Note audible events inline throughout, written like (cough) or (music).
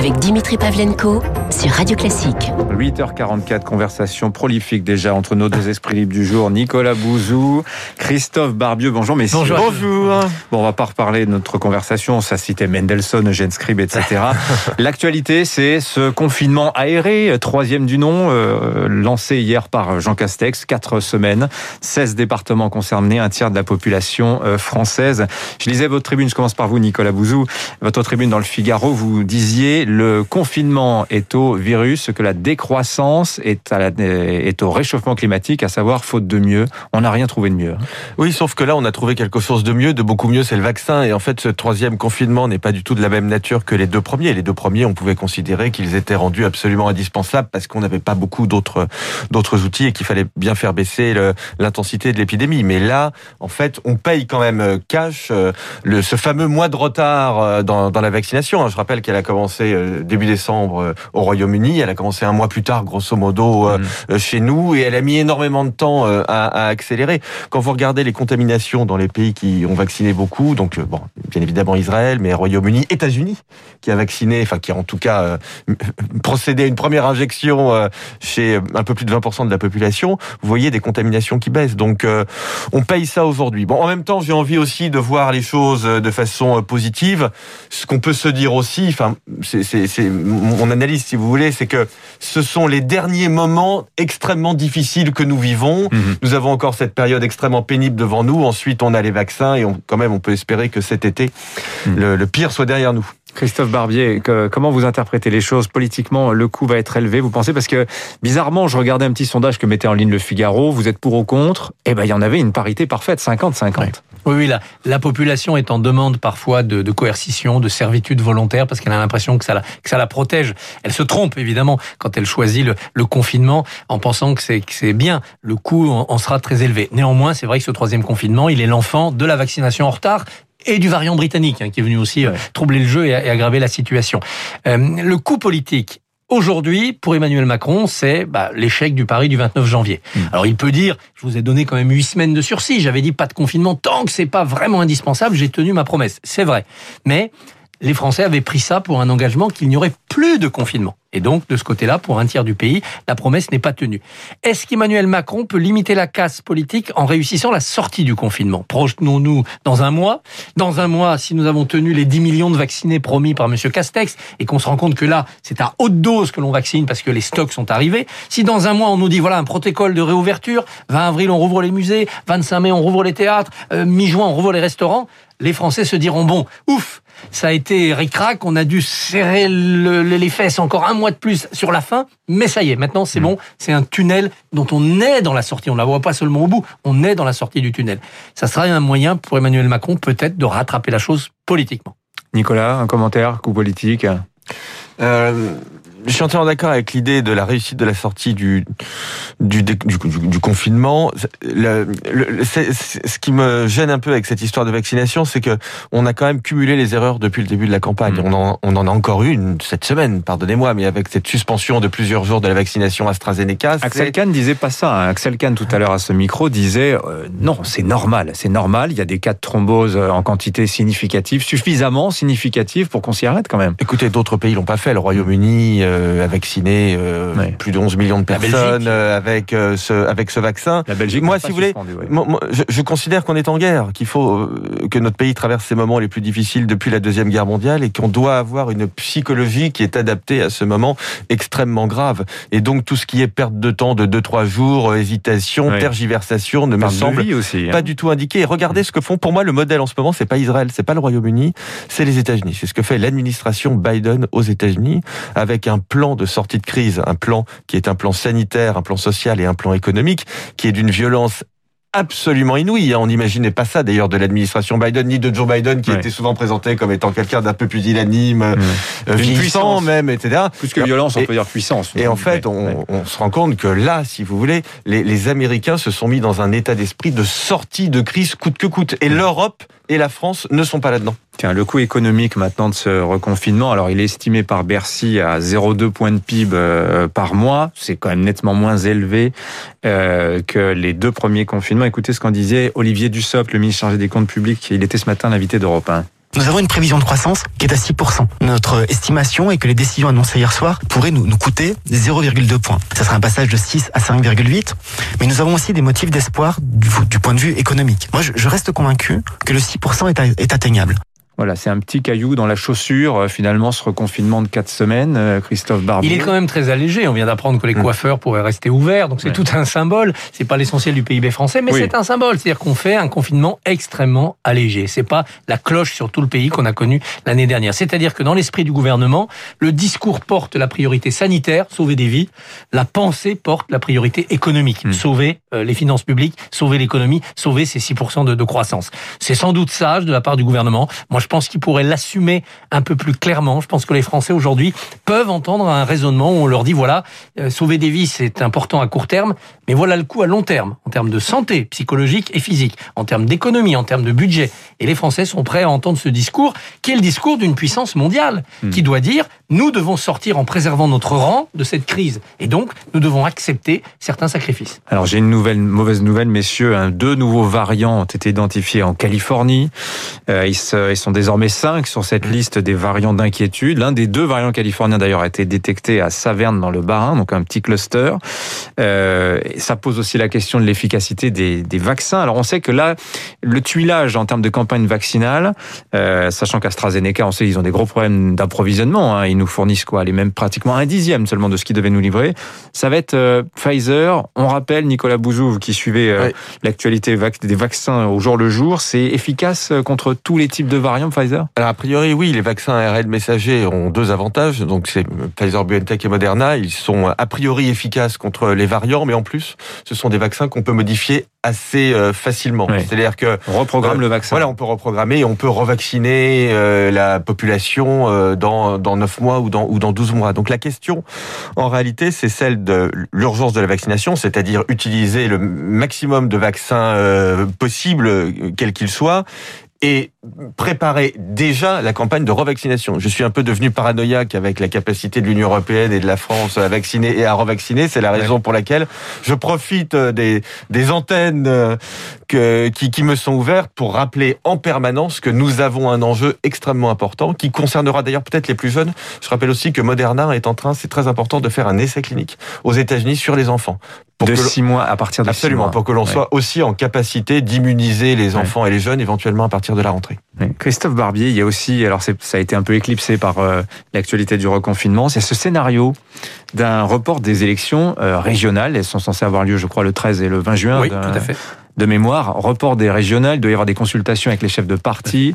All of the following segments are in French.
avec Dimitri Pavlenko sur Radio Classique. 8h44, conversation prolifique déjà entre nos deux esprits libres du jour, Nicolas Bouzou, Christophe Barbieux. Bonjour messieurs. Bonjour. Bonjour. Bon, on va pas reparler de notre conversation, ça citait Mendelssohn, Eugène Scribe, etc. (laughs) L'actualité, c'est ce confinement aéré, troisième du nom, euh, lancé hier par Jean Castex, quatre semaines, 16 départements concernés, un tiers de la population euh, française. Je lisais votre tribune, je commence par vous Nicolas Bouzou, votre tribune dans le Figaro, vous disiez le confinement est au virus, que la décroissance est, est au réchauffement climatique, à savoir faute de mieux. On n'a rien trouvé de mieux. Oui, sauf que là, on a trouvé quelque chose de mieux, de beaucoup mieux, c'est le vaccin. Et en fait, ce troisième confinement n'est pas du tout de la même nature que les deux premiers. Les deux premiers, on pouvait considérer qu'ils étaient rendus absolument indispensables parce qu'on n'avait pas beaucoup d'autres outils et qu'il fallait bien faire baisser l'intensité de l'épidémie. Mais là, en fait, on paye quand même euh, cash euh, le, ce fameux mois de retard euh, dans, dans la vaccination. Je rappelle qu'elle a commencé début décembre au Royaume-Uni, elle a commencé un mois plus tard, grosso modo, mmh. chez nous, et elle a mis énormément de temps à, à accélérer. Quand vous regardez les contaminations dans les pays qui ont vacciné beaucoup, donc bon, bien évidemment Israël, mais Royaume-Uni, États-Unis, qui a vacciné, enfin qui a en tout cas (laughs) procédé à une première injection chez un peu plus de 20% de la population, vous voyez des contaminations qui baissent. Donc on paye ça aujourd'hui. Bon, en même temps, j'ai envie aussi de voir les choses de façon positive. Ce qu'on peut se dire aussi, enfin, c'est mon analyse, si vous voulez, c'est que ce sont les derniers moments extrêmement difficiles que nous vivons. Mhm. Nous avons encore cette période extrêmement pénible devant nous. Ensuite, on a les vaccins et on, quand même, on peut espérer que cet été, mhm. le, le pire soit derrière nous. Christophe Barbier, comment vous interprétez les choses Politiquement, le coût va être élevé, vous pensez? Parce que, bizarrement, je regardais un petit sondage que mettait en ligne le Figaro, vous êtes pour ou contre? Eh ben, il y en avait une parité parfaite, 50-50. Oui, oui, la, la population est en demande parfois de, de coercition, de servitude volontaire, parce qu'elle a l'impression que ça, la, que ça la protège. Elle se trompe, évidemment, quand elle choisit le, le confinement en pensant que c'est bien. Le coût en sera très élevé. Néanmoins, c'est vrai que ce troisième confinement, il est l'enfant de la vaccination en retard et du variant britannique hein, qui est venu aussi euh, troubler le jeu et, aggraver la situation. Euh, le coût politique Aujourd'hui, pour Emmanuel Macron, c'est bah, l'échec du pari du 29 janvier. Hmm. Alors il peut dire, je vous ai donné quand même huit semaines de sursis, j'avais dit pas de confinement tant que c'est pas vraiment indispensable, j'ai tenu ma promesse. C'est vrai. Mais les Français avaient pris ça pour un engagement qu'il n'y aurait plus de confinement. Et donc, de ce côté-là, pour un tiers du pays, la promesse n'est pas tenue. Est-ce qu'Emmanuel Macron peut limiter la casse politique en réussissant la sortie du confinement? Projetons-nous dans un mois. Dans un mois, si nous avons tenu les 10 millions de vaccinés promis par M. Castex et qu'on se rend compte que là, c'est à haute dose que l'on vaccine parce que les stocks sont arrivés. Si dans un mois, on nous dit, voilà, un protocole de réouverture, 20 avril, on rouvre les musées, 25 mai, on rouvre les théâtres, euh, mi-juin, on rouvre les restaurants, les Français se diront, bon, ouf, ça a été ric-rac, on a dû serrer les fesses encore un mois de plus sur la fin, mais ça y est, maintenant c'est mm. bon, c'est un tunnel dont on est dans la sortie, on ne la voit pas seulement au bout, on est dans la sortie du tunnel. Ça sera un moyen pour Emmanuel Macron peut-être de rattraper la chose politiquement. Nicolas, un commentaire, coup politique? Euh, je suis entièrement d'accord avec l'idée de la réussite de la sortie du du, du, du, confinement. Le, le, ce qui me gêne un peu avec cette histoire de vaccination, c'est que on a quand même cumulé les erreurs depuis le début de la campagne. Mm. On, en, on en a encore eu une cette semaine, pardonnez-moi, mais avec cette suspension de plusieurs jours de la vaccination AstraZeneca. Axel Kahn disait pas ça. Hein. Axel Kahn tout à l'heure à ce micro disait euh, non, c'est normal, c'est normal. Il y a des cas de thrombose euh, en quantité significative, suffisamment significative pour qu'on s'y arrête quand même. Écoutez, d'autres pays l'ont pas fait. Le Royaume-Uni euh, a vacciné euh, plus de 11 millions de personnes euh, avec ce avec ce vaccin. La Belgique, moi, si vous voulez, moi, je, je, considère qu'on est en guerre, qu'il faut que notre pays traverse ces moments les plus difficiles depuis la deuxième guerre mondiale et qu'on doit avoir une psychologie qui est adaptée à ce moment extrêmement grave. Et donc tout ce qui est perte de temps de 2-3 jours, hésitation, tergiversation, ne me semble aussi, hein. pas du tout indiqué. Et regardez ce que font. Pour moi, le modèle en ce moment, c'est pas Israël, c'est pas le Royaume-Uni, c'est les États-Unis. C'est ce que fait l'administration Biden aux États-Unis avec un plan de sortie de crise, un plan qui est un plan sanitaire, un plan social et un plan économique, qui est d'une violence absolument inouïe. Hein. On n'imaginait pas ça d'ailleurs de l'administration Biden ni de Joe Biden qui était souvent présenté comme étant quelqu'un d'un peu pusillanime, euh, puissant même, etc. Plus que violence, on peut dire puissance. Et en fait, on, on, se rend compte que là, si vous voulez, les, les Américains se sont mis dans un état d'esprit de sortie de crise coûte que coûte. Et l'Europe et la France ne sont pas là-dedans. Tiens, le coût économique maintenant de ce reconfinement, alors il est estimé par Bercy à 0,2 points de PIB euh, par mois. C'est quand même nettement moins élevé euh, que les deux premiers confinements. Écoutez ce qu'en disait Olivier Dussopt, le ministre chargé des comptes publics. Il était ce matin l'invité d'Europe 1 Nous avons une prévision de croissance qui est à 6%. Notre estimation est que les décisions annoncées hier soir pourraient nous, nous coûter 0,2 points. Ça sera un passage de 6 à 5,8. Mais nous avons aussi des motifs d'espoir du, point de vue économique. Moi, je, reste convaincu que le 6% est, à, est atteignable. Voilà, c'est un petit caillou dans la chaussure, euh, finalement, ce reconfinement de quatre semaines, euh, Christophe Barbier. Il est quand même très allégé. On vient d'apprendre que les mmh. coiffeurs pourraient rester ouverts, donc c'est ouais. tout un symbole. C'est pas l'essentiel du PIB français, mais oui. c'est un symbole. C'est-à-dire qu'on fait un confinement extrêmement allégé. C'est pas la cloche sur tout le pays qu'on a connu l'année dernière. C'est-à-dire que dans l'esprit du gouvernement, le discours porte la priorité sanitaire, sauver des vies. La pensée porte la priorité économique, mmh. sauver euh, les finances publiques, sauver l'économie, sauver ces 6% de, de croissance. C'est sans doute sage de la part du gouvernement. Moi, je pense qu'ils pourraient l'assumer un peu plus clairement. Je pense que les Français aujourd'hui peuvent entendre un raisonnement où on leur dit voilà, euh, sauver des vies c'est important à court terme, mais voilà le coût à long terme en termes de santé psychologique et physique, en termes d'économie, en termes de budget. Et les Français sont prêts à entendre ce discours, qui est le discours d'une puissance mondiale, mmh. qui doit dire nous devons sortir en préservant notre rang de cette crise, et donc nous devons accepter certains sacrifices. Alors j'ai une nouvelle mauvaise nouvelle, messieurs. Hein. Deux nouveaux variants ont été identifiés en Californie. Euh, ils, se, ils sont désormais cinq sur cette liste des variants d'inquiétude. L'un des deux variants californiens d'ailleurs a été détecté à Saverne dans le Bas-Rhin, donc un petit cluster. Euh, ça pose aussi la question de l'efficacité des, des, vaccins. Alors on sait que là, le tuilage en termes de campagne vaccinale, euh, sachant qu'AstraZeneca, on sait qu'ils ont des gros problèmes d'approvisionnement. Hein, ils nous fournissent quoi Les mêmes pratiquement un dixième seulement de ce qu'ils devaient nous livrer. Ça va être euh, Pfizer. On rappelle Nicolas Bouzou, qui suivait euh, oui. l'actualité des vaccins au jour le jour, c'est efficace contre tous les types de variants Pfizer? Alors a priori oui, les vaccins ARN messagers ont deux avantages. Donc c'est Pfizer, BioNTech et Moderna. Ils sont a priori efficaces contre les variants, mais en plus ce sont des vaccins qu'on peut modifier assez euh, facilement. Oui. C'est-à-dire que on reprogramme euh, le vaccin. Voilà, on peut reprogrammer et on peut revacciner euh, la population euh, dans dans 9 mois ou dans ou dans 12 mois. Donc la question en réalité, c'est celle de l'urgence de la vaccination, c'est-à-dire utiliser le maximum de vaccins possibles quels qu'ils soient et préparer déjà la campagne de revaccination. Je suis un peu devenu paranoïaque avec la capacité de l'Union européenne et de la France à vacciner et à revacciner. C'est la raison pour laquelle je profite des, des antennes euh, que, qui, qui me sont ouvertes pour rappeler en permanence que nous avons un enjeu extrêmement important qui concernera d'ailleurs peut-être les plus jeunes. Je rappelle aussi que Moderna est en train, c'est très important, de faire un essai clinique aux États-Unis sur les enfants. Pour de six mois à partir de absolument mois. pour que l'on ouais. soit aussi en capacité d'immuniser les enfants ouais. et les jeunes éventuellement à partir de la rentrée. Christophe Barbier, il y a aussi, alors ça a été un peu éclipsé par euh, l'actualité du reconfinement, c'est ce scénario d'un report des élections euh, régionales. Elles sont censées avoir lieu, je crois, le 13 et le 20 juin. Oui, tout à fait de mémoire, report des régionales, il doit y avoir des consultations avec les chefs de parti.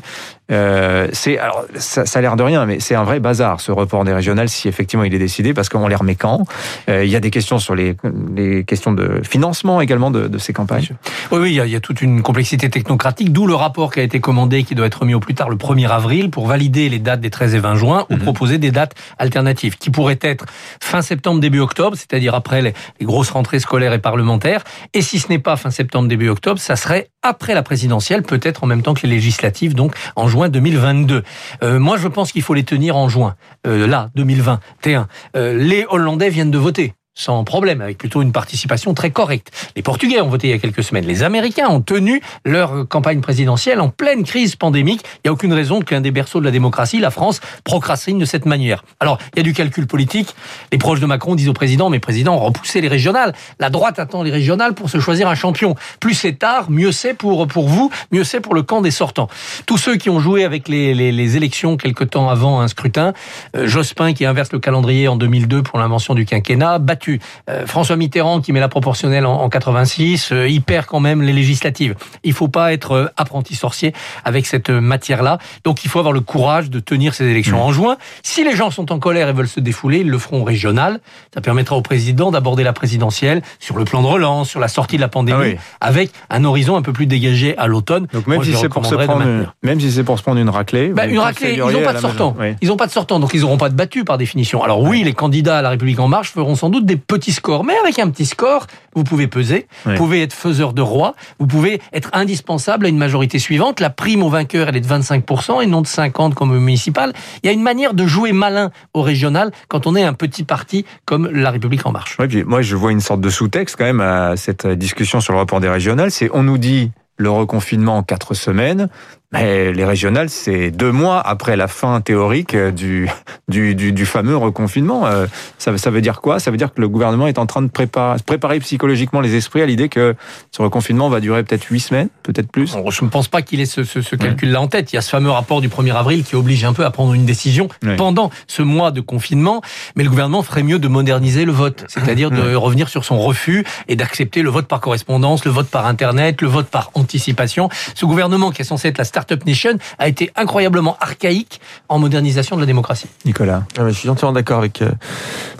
Euh, c'est alors ça, ça a l'air de rien, mais c'est un vrai bazar ce report des régionales si effectivement il est décidé, parce qu'on les remet quand. Euh, il y a des questions sur les, les questions de financement également de, de ces campagnes. Oui, oui, il y, a, il y, a, toute une complexité technocratique, d'où le rapport qui a été commandé, qui doit être remis au plus tard le 1er avril pour valider les dates des 13 et 20 juin ou -hmm. proposer des dates alternatives, qui pourraient être fin septembre début octobre, c'est-à-dire après les, les grosses rentrées scolaires et parlementaires, et si ce n'est pas fin septembre début octobre, ça serait après la présidentielle, peut-être en même temps que les législatives, donc en juin 2022. Euh, moi, je pense qu'il faut les tenir en juin, euh, là, 2021. Euh, les Hollandais viennent de voter sans problème, avec plutôt une participation très correcte. Les Portugais ont voté il y a quelques semaines. Les Américains ont tenu leur campagne présidentielle en pleine crise pandémique. Il n'y a aucune raison qu'un des berceaux de la démocratie, la France, procrastine de cette manière. Alors, il y a du calcul politique. Les proches de Macron disent au président, mais président, repoussez les régionales. La droite attend les régionales pour se choisir un champion. Plus c'est tard, mieux c'est pour, pour vous, mieux c'est pour le camp des sortants. Tous ceux qui ont joué avec les, les, les élections quelque temps avant un scrutin, euh, Jospin qui inverse le calendrier en 2002 pour l'invention du quinquennat, battu Euh, François Mitterrand qui met la proportionnelle en, en 86, euh, il perd quand même les législatives. Il faut pas être euh, apprenti sorcier avec cette matière-là. Donc il faut avoir le courage de tenir ces élections mmh. en juin. Si les gens sont en colère et veulent se défouler, ils le feront régional. Ça permettra au président d'aborder la présidentielle sur le plan de relance, sur la sortie de la pandémie, ah oui. avec un horizon un peu plus dégagé à l'automne. Donc même Moi, si c'est pour se prendre, une, même si c'est pour se prendre une raclée, bah, une raclée, ils n'ont pas de sortant. Oui. Ils n'ont pas de sortant, donc ils n'auront pas de battu par définition. Alors oui, les candidats à la République en marche feront sans doute des petits scores, mais avec un petit score, vous pouvez peser, oui. vous pouvez être faiseur de roi, vous pouvez être indispensable à une majorité suivante. La prime au vainqueur, elle est de 25% et non de 50% comme au municipal. Il y a une manière de jouer malin au régional quand on est un petit parti comme la République en marche. Oui, puis moi je vois une sorte de sous-texte quand même à cette discussion sur le rapport des régionales. C'est on nous dit le reconfinement en quatre semaines. Mais les régionales, c'est deux mois après la fin théorique du, du, du, du fameux reconfinement. Euh, ça, ça, veut dire quoi? Ça veut dire que le gouvernement est en train de préparer, préparer psychologiquement les esprits à l'idée que ce reconfinement va durer peut-être huit semaines, peut-être plus. Je ne pense pas qu'il ait ce, ce, ce calcul-là en tête. Il y a ce fameux rapport du 1er avril qui oblige un peu à prendre une décision oui. pendant ce mois de confinement. Mais le gouvernement ferait mieux de moderniser le vote, c'est-à-dire de revenir sur son refus et d'accepter le vote par correspondance, le vote par Internet, le vote par anticipation. Ce gouvernement qui est censé être la Startup Nation a été incroyablement archaïque en modernisation de la démocratie. Nicolas. Ah, je suis entièrement d'accord avec, euh,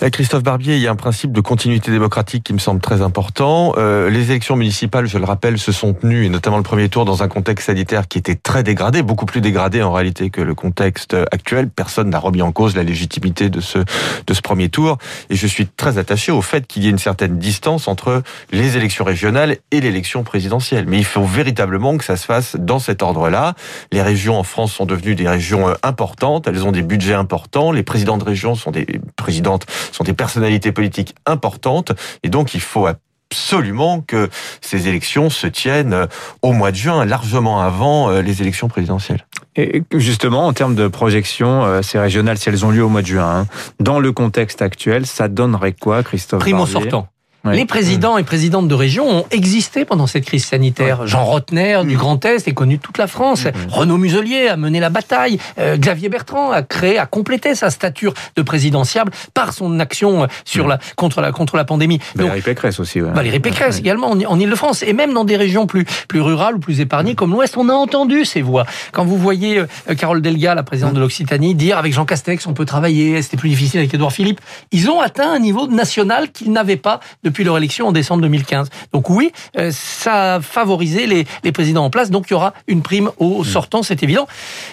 avec, Christophe Barbier. Il y a un principe de continuité démocratique qui me semble très important. Euh, les élections municipales, je le rappelle, se sont tenues, et notamment le premier tour, dans un contexte sanitaire qui était très dégradé, beaucoup plus dégradé en réalité que le contexte actuel. Personne n'a remis en cause la légitimité de ce, de ce premier tour. Et je suis très attaché au fait qu'il y ait une certaine distance entre les élections régionales et l'élection présidentielle. Mais il faut véritablement que ça se fasse dans cet ordre-là. Les régions en France sont devenues des régions euh, importantes, elles ont des budgets importants, les présidents de région sont des présidentes, sont des personnalités politiques importantes, et donc il faut absolument que ces élections se tiennent euh, au mois de juin, largement avant euh, les élections présidentielles. Et justement, en termes de projection, ces régionales, si elles ont lieu au mois de juin, hein, dans le contexte actuel, ça donnerait quoi, Christophe Primo Barbier? sortant. Les présidents et présidentes de région ont existé pendant cette crise sanitaire. Jean Rotner du Grand Est est connu de toute la France. Renaud Muselier a mené la bataille. Euh, Xavier Bertrand a créé, a complété sa stature de présidentiable par son action sur la contre la contre la pandémie. Valérie Pécresse aussi. Ouais. Valérie Pécresse également en, en Ile-de-France et même dans des régions plus plus rurales ou plus épargnées comme l'Ouest, on a entendu ces voix. Quand vous voyez euh, Carole Delga, la présidente de l'Occitanie, dire avec Jean Castex on peut travailler, c'était plus difficile avec Édouard Philippe, ils ont atteint un niveau national qu'ils n'avaient pas depuis leur élection en décembre 2015. Donc oui, euh, ça a favorisé les, les, présidents en place, donc il y aura une prime aux sortants, c'est évident.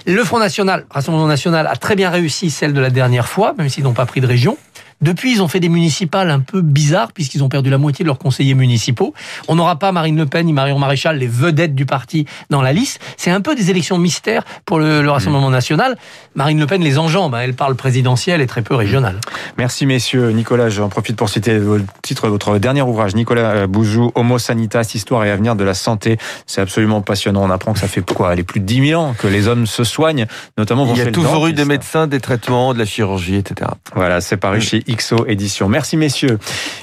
Le Front National, Rassemblement National, a très bien réussi celle de la dernière fois, même s'ils n'ont pas pris de région. Depuis, ils ont fait des municipales un peu bizarres puisqu'ils ont perdu la moitié de leurs conseillers municipaux. On n'aura pas Marine Le Pen ni Marion Maréchal, les vedettes du parti, dans la liste. C'est un peu des élections mystères pour le, le Rassemblement mmh. national. Marine Le Pen les enjambe. Elle parle présidentielle et très peu régionale. Merci messieurs. Nicolas, j'en profite pour citer le titre de votre dernier ouvrage. Nicolas Bouzou, Homo Sanitas, Histoire et avenir de la santé. C'est absolument passionnant. On apprend que ça fait quoi? Les plus de 10 000 ans que les hommes se soignent, notamment Il y a toujours eu des médecins, des traitements, de la chirurgie, etc. Voilà, c'est paru chez XO Édition. Merci messieurs.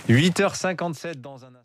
8h57 dans un